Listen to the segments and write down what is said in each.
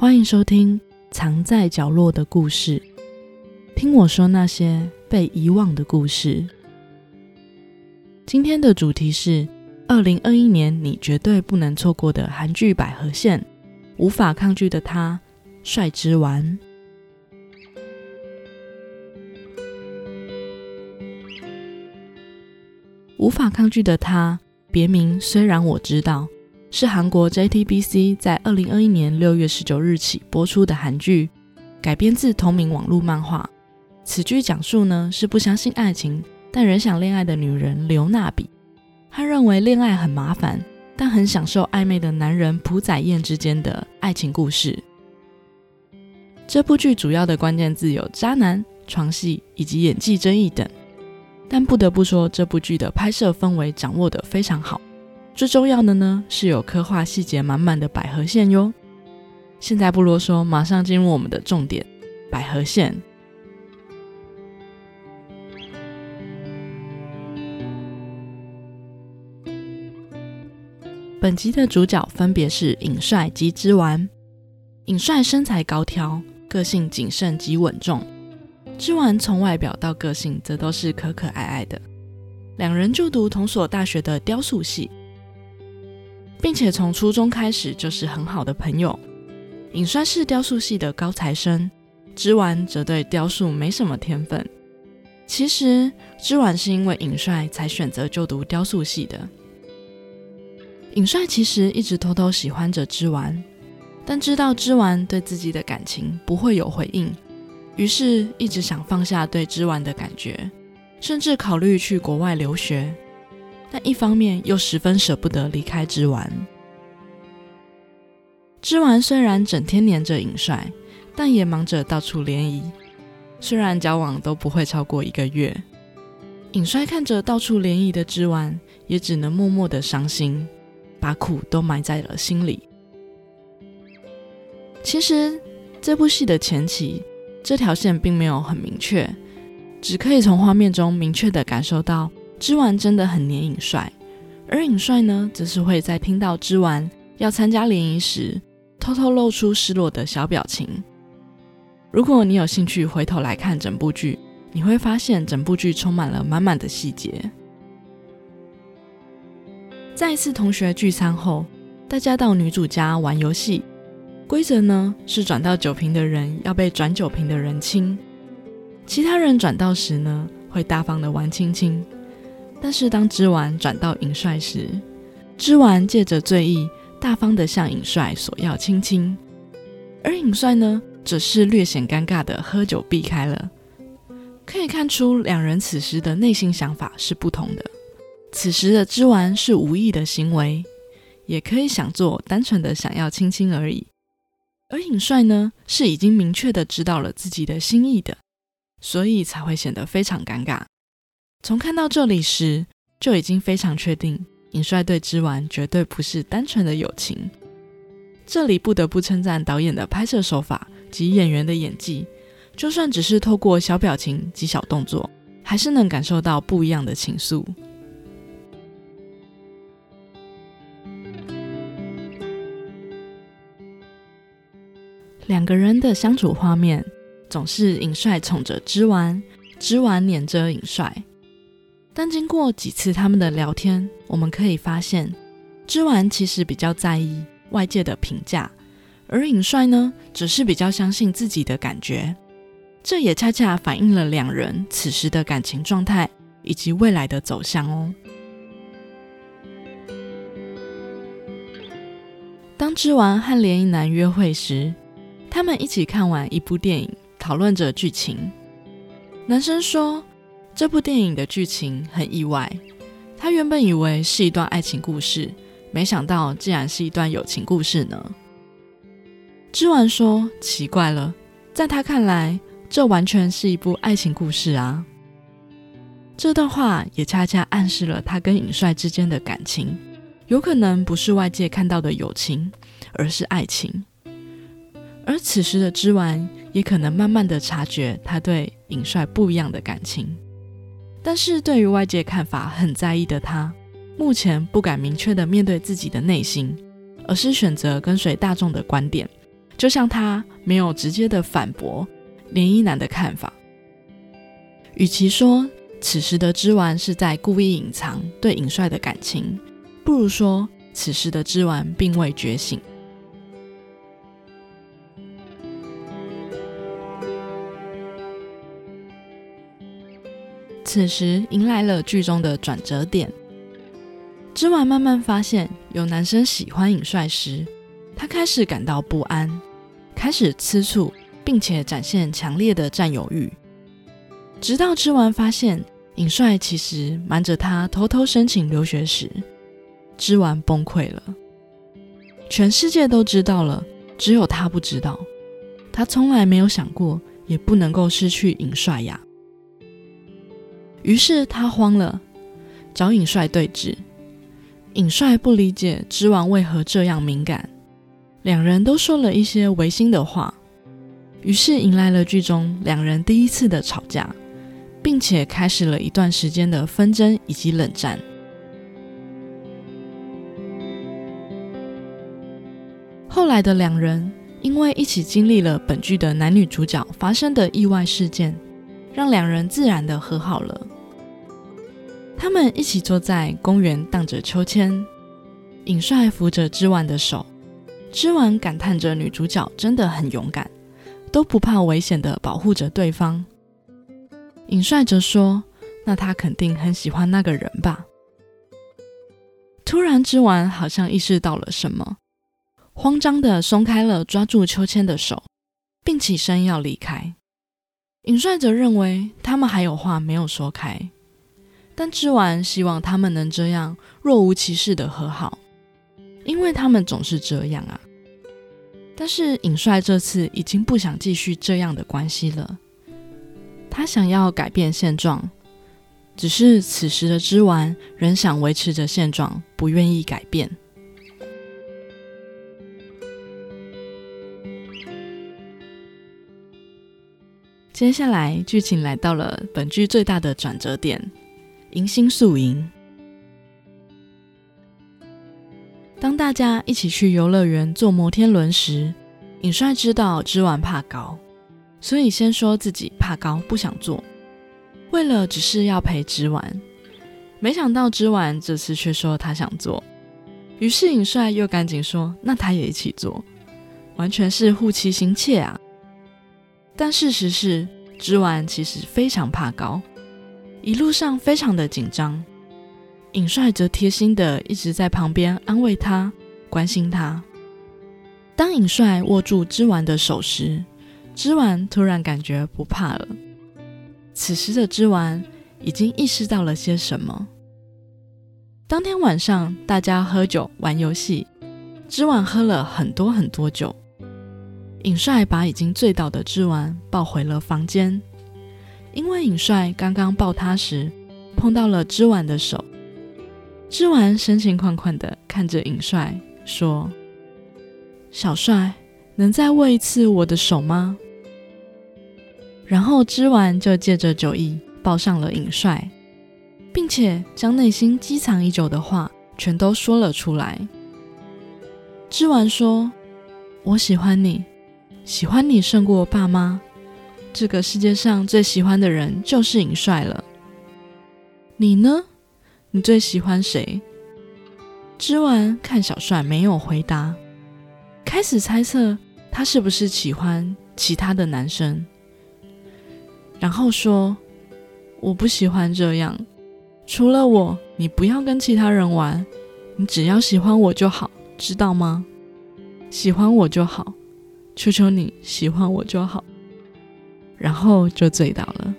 欢迎收听《藏在角落的故事》，听我说那些被遗忘的故事。今天的主题是二零二一年你绝对不能错过的韩剧百合线，无法抗拒的他，帅之丸。无法抗拒的他，别名虽然我知道。是韩国 JTBC 在二零二一年六月十九日起播出的韩剧，改编自同名网络漫画。此剧讲述呢是不相信爱情但仍想恋爱的女人刘娜比，她认为恋爱很麻烦，但很享受暧昧的男人朴载彦之间的爱情故事。这部剧主要的关键字有渣男、床戏以及演技争议等，但不得不说这部剧的拍摄氛围掌握得非常好。最重要的呢，是有刻画细节满满的百合线哟。现在不啰嗦，马上进入我们的重点——百合线。本集的主角分别是尹帅及之丸。尹帅身材高挑，个性谨慎及稳重；之丸从外表到个性，则都是可可爱爱的。两人就读同所大学的雕塑系。并且从初中开始就是很好的朋友。尹帅是雕塑系的高材生，之丸则对雕塑没什么天分。其实之丸是因为尹帅才选择就读雕塑系的。尹帅其实一直偷偷喜欢着之丸，但知道之丸对自己的感情不会有回应，于是一直想放下对之丸的感觉，甚至考虑去国外留学。但一方面又十分舍不得离开之丸。之丸虽然整天黏着尹帅，但也忙着到处联谊。虽然交往都不会超过一个月，尹帅看着到处联谊的之丸，也只能默默的伤心，把苦都埋在了心里。其实这部戏的前期，这条线并没有很明确，只可以从画面中明确的感受到。之丸真的很黏尹帅，而尹帅呢，则是会在听到之丸要参加联谊时，偷偷露出失落的小表情。如果你有兴趣回头来看整部剧，你会发现整部剧充满了满满的细节。在一次同学聚餐后，大家到女主家玩游戏，规则呢是转到酒瓶的人要被转酒瓶的人亲，其他人转到时呢，会大方的玩亲亲。但是当之丸转到尹帅时，之丸借着醉意，大方的向尹帅索要亲亲，而尹帅呢，则是略显尴尬的喝酒避开了。可以看出两人此时的内心想法是不同的。此时的之丸是无意的行为，也可以想做单纯的想要亲亲而已。而尹帅呢，是已经明确的知道了自己的心意的，所以才会显得非常尴尬。从看到这里时，就已经非常确定，尹帅对之丸绝对不是单纯的友情。这里不得不称赞导演的拍摄手法及演员的演技，就算只是透过小表情及小动作，还是能感受到不一样的情愫。两个人的相处画面，总是尹帅宠着之丸，之丸黏着尹帅。但经过几次他们的聊天，我们可以发现，织丸其实比较在意外界的评价，而尹帅呢，只是比较相信自己的感觉。这也恰恰反映了两人此时的感情状态以及未来的走向哦。当织丸和联谊男约会时，他们一起看完一部电影，讨论着剧情。男生说。这部电影的剧情很意外，他原本以为是一段爱情故事，没想到竟然是一段友情故事呢。之丸说：“奇怪了，在他看来，这完全是一部爱情故事啊。”这段话也恰恰暗示了他跟尹帅之间的感情，有可能不是外界看到的友情，而是爱情。而此时的之丸也可能慢慢的察觉他对尹帅不一样的感情。但是对于外界看法很在意的他，目前不敢明确的面对自己的内心，而是选择跟随大众的观点，就像他没有直接的反驳连衣男的看法。与其说此时的织丸是在故意隐藏对尹帅的感情，不如说此时的织丸并未觉醒。此时迎来了剧中的转折点。织丸慢慢发现有男生喜欢尹帅时，他开始感到不安，开始吃醋，并且展现强烈的占有欲。直到织丸发现尹帅其实瞒着他偷偷申请留学时，织丸崩溃了。全世界都知道了，只有他不知道。他从来没有想过，也不能够失去尹帅呀。于是他慌了，找尹帅对峙。尹帅不理解织王为何这样敏感，两人都说了一些违心的话，于是迎来了剧中两人第一次的吵架，并且开始了一段时间的纷争以及冷战。后来的两人因为一起经历了本剧的男女主角发生的意外事件，让两人自然的和好了。他们一起坐在公园荡着秋千，尹帅扶着织丸的手，织丸感叹着女主角真的很勇敢，都不怕危险的保护着对方。尹帅则说：“那他肯定很喜欢那个人吧？”突然，织丸好像意识到了什么，慌张的松开了抓住秋千的手，并起身要离开。尹帅则认为他们还有话没有说开。但织丸希望他们能这样若无其事的和好，因为他们总是这样啊。但是尹帅这次已经不想继续这样的关系了，他想要改变现状，只是此时的织丸仍想维持着现状，不愿意改变。接下来剧情来到了本剧最大的转折点。迎新宿营。当大家一起去游乐园坐摩天轮时，尹帅知道织丸怕高，所以先说自己怕高，不想坐。为了只是要陪织丸，没想到织丸这次却说他想坐，于是尹帅又赶紧说：“那他也一起坐。”完全是护妻心切啊！但事实是，织丸其实非常怕高。一路上非常的紧张，尹帅则贴心的一直在旁边安慰他、关心他。当尹帅握住织丸的手时，织丸突然感觉不怕了。此时的织丸已经意识到了些什么。当天晚上，大家喝酒玩游戏，织丸喝了很多很多酒。尹帅把已经醉倒的织丸抱回了房间。因为尹帅刚刚抱他时碰到了织丸的手，织丸深情款款的看着尹帅说：“小帅，能再握一次我的手吗？”然后织丸就借着酒意抱上了尹帅，并且将内心积藏已久的话全都说了出来。织丸说：“我喜欢你，喜欢你胜过爸妈。”这个世界上最喜欢的人就是尹帅了。你呢？你最喜欢谁？织完看小帅没有回答，开始猜测他是不是喜欢其他的男生，然后说：“我不喜欢这样，除了我，你不要跟其他人玩，你只要喜欢我就好，知道吗？喜欢我就好，求求你喜欢我就好。”然后就醉倒了。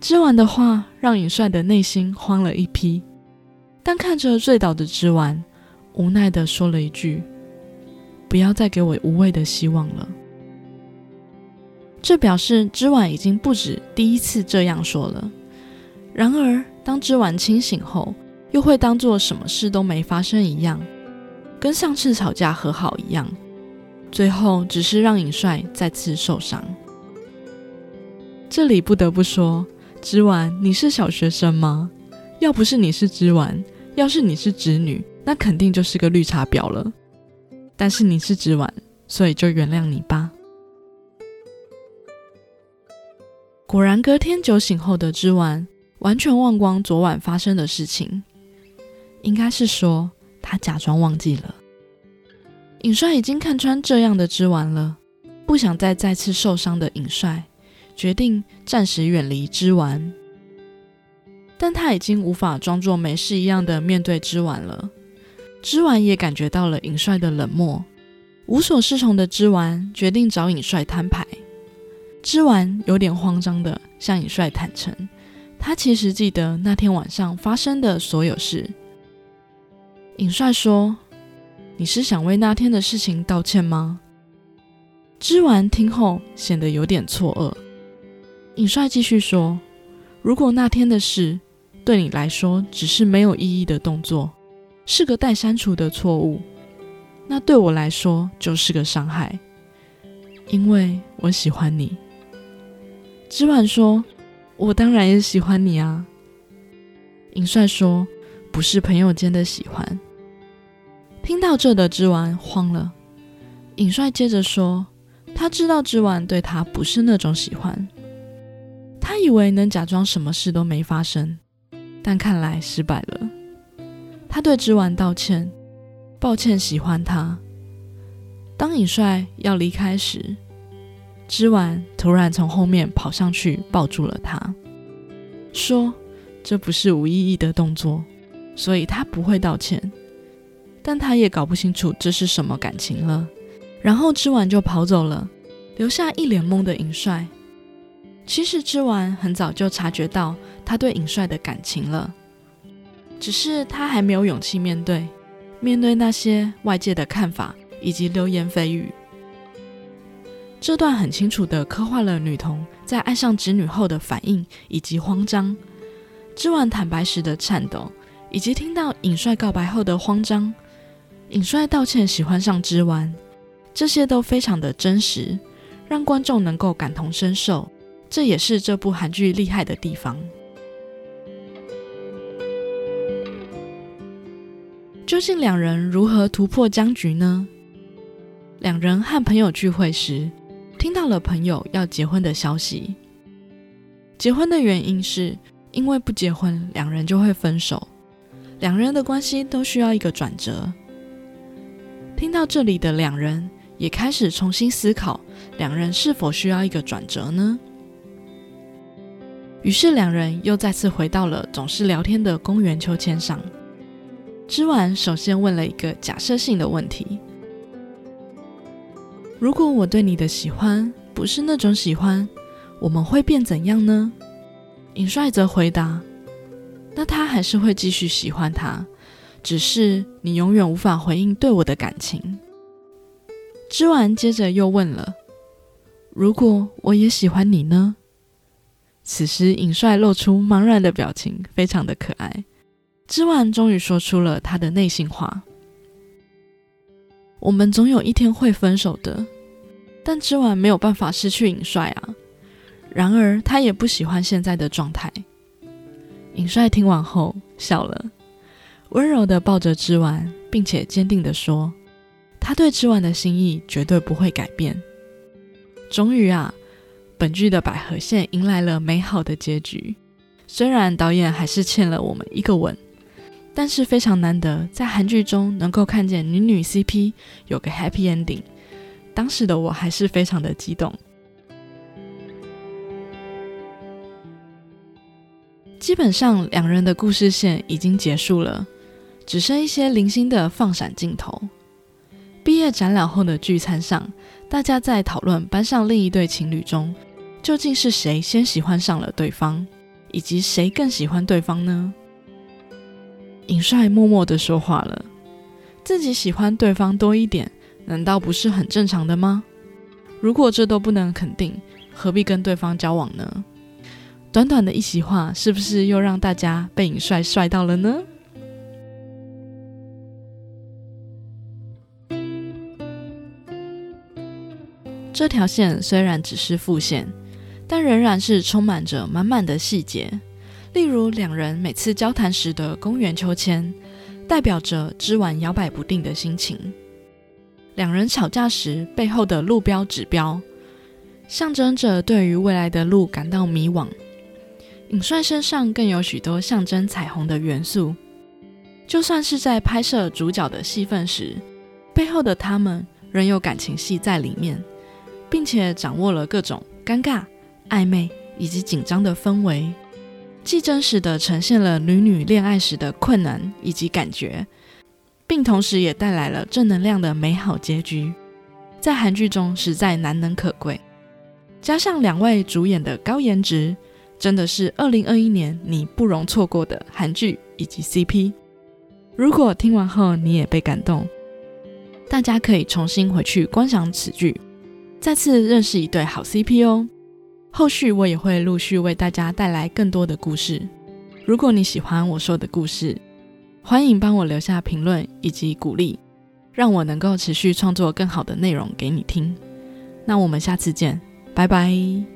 织丸的话让尹帅的内心慌了一批，但看着醉倒的织丸，无奈的说了一句：“不要再给我无谓的希望了。”这表示织丸已经不止第一次这样说了。然而，当织丸清醒后，又会当做什么事都没发生一样，跟上次吵架和好一样，最后只是让尹帅再次受伤。这里不得不说，织丸，你是小学生吗？要不是你是织丸，要是你是织女，那肯定就是个绿茶婊了。但是你是织丸，所以就原谅你吧。果然，隔天酒醒后的之丸完全忘光昨晚发生的事情，应该是说他假装忘记了。尹帅已经看穿这样的之丸了，不想再再次受伤的尹帅决定暂时远离之丸，但他已经无法装作没事一样的面对之丸了。之丸也感觉到了尹帅的冷漠，无所适从的之丸决定找尹帅摊牌。之丸有点慌张的向尹帅坦诚，他其实记得那天晚上发生的所有事。尹帅说：“你是想为那天的事情道歉吗？”之丸听后显得有点错愕。尹帅继续说：“如果那天的事对你来说只是没有意义的动作，是个待删除的错误，那对我来说就是个伤害，因为我喜欢你。”之婉说：“我当然也喜欢你啊。”尹帅说：“不是朋友间的喜欢。”听到这的之婉慌了。尹帅接着说：“他知道之婉对他不是那种喜欢，他以为能假装什么事都没发生，但看来失败了。他对之婉道歉，抱歉喜欢他。当尹帅要离开时。”之晚突然从后面跑上去抱住了他，说：“这不是无意义的动作，所以他不会道歉。”但他也搞不清楚这是什么感情了。然后之晚就跑走了，留下一脸懵的尹帅。其实之晚很早就察觉到他对尹帅的感情了，只是他还没有勇气面对，面对那些外界的看法以及流言蜚语。这段很清楚地刻画了女童在爱上侄女后的反应以及慌张，之晚坦白时的颤抖，以及听到尹帅告白后的慌张。尹帅道歉喜欢上之丸，这些都非常的真实，让观众能够感同身受。这也是这部韩剧厉害的地方。究竟两人如何突破僵局呢？两人和朋友聚会时。听到了朋友要结婚的消息，结婚的原因是因为不结婚，两人就会分手，两人的关系都需要一个转折。听到这里的两人也开始重新思考，两人是否需要一个转折呢？于是两人又再次回到了总是聊天的公园秋千上。之晚首先问了一个假设性的问题。如果我对你的喜欢不是那种喜欢，我们会变怎样呢？尹帅则回答：“那他还是会继续喜欢他，只是你永远无法回应对我的感情。”之完接着又问了：“如果我也喜欢你呢？”此时尹帅露出茫然的表情，非常的可爱。之完终于说出了他的内心话。我们总有一天会分手的，但之晚没有办法失去尹帅啊。然而他也不喜欢现在的状态。尹帅听完后笑了，温柔的抱着之晚，并且坚定的说：“他对之晚的心意绝对不会改变。”终于啊，本剧的百合线迎来了美好的结局。虽然导演还是欠了我们一个吻。但是非常难得，在韩剧中能够看见女女 CP 有个 happy ending，当时的我还是非常的激动。基本上两人的故事线已经结束了，只剩一些零星的放闪镜头。毕业展览后的聚餐上，大家在讨论班上另一对情侣中，究竟是谁先喜欢上了对方，以及谁更喜欢对方呢？尹帅默默的说话了，自己喜欢对方多一点，难道不是很正常的吗？如果这都不能肯定，何必跟对方交往呢？短短的一席话，是不是又让大家被尹帅帅到了呢？这条线虽然只是副线，但仍然是充满着满满的细节。例如，两人每次交谈时的公园秋千，代表着织完摇摆不定的心情。两人吵架时背后的路标指标，象征着对于未来的路感到迷惘。尹帅身上更有许多象征彩虹的元素，就算是在拍摄主角的戏份时，背后的他们仍有感情戏在里面，并且掌握了各种尴尬、暧昧以及紧张的氛围，既真实的呈现了女女恋爱时的困难以及感觉，并同时也带来了正能量的美好结局，在韩剧中实在难能可贵。加上两位主演的高颜值。真的是二零二一年你不容错过的韩剧以及 CP。如果听完后你也被感动，大家可以重新回去观赏此剧，再次认识一对好 CP 哦。后续我也会陆续为大家带来更多的故事。如果你喜欢我说的故事，欢迎帮我留下评论以及鼓励，让我能够持续创作更好的内容给你听。那我们下次见，拜拜。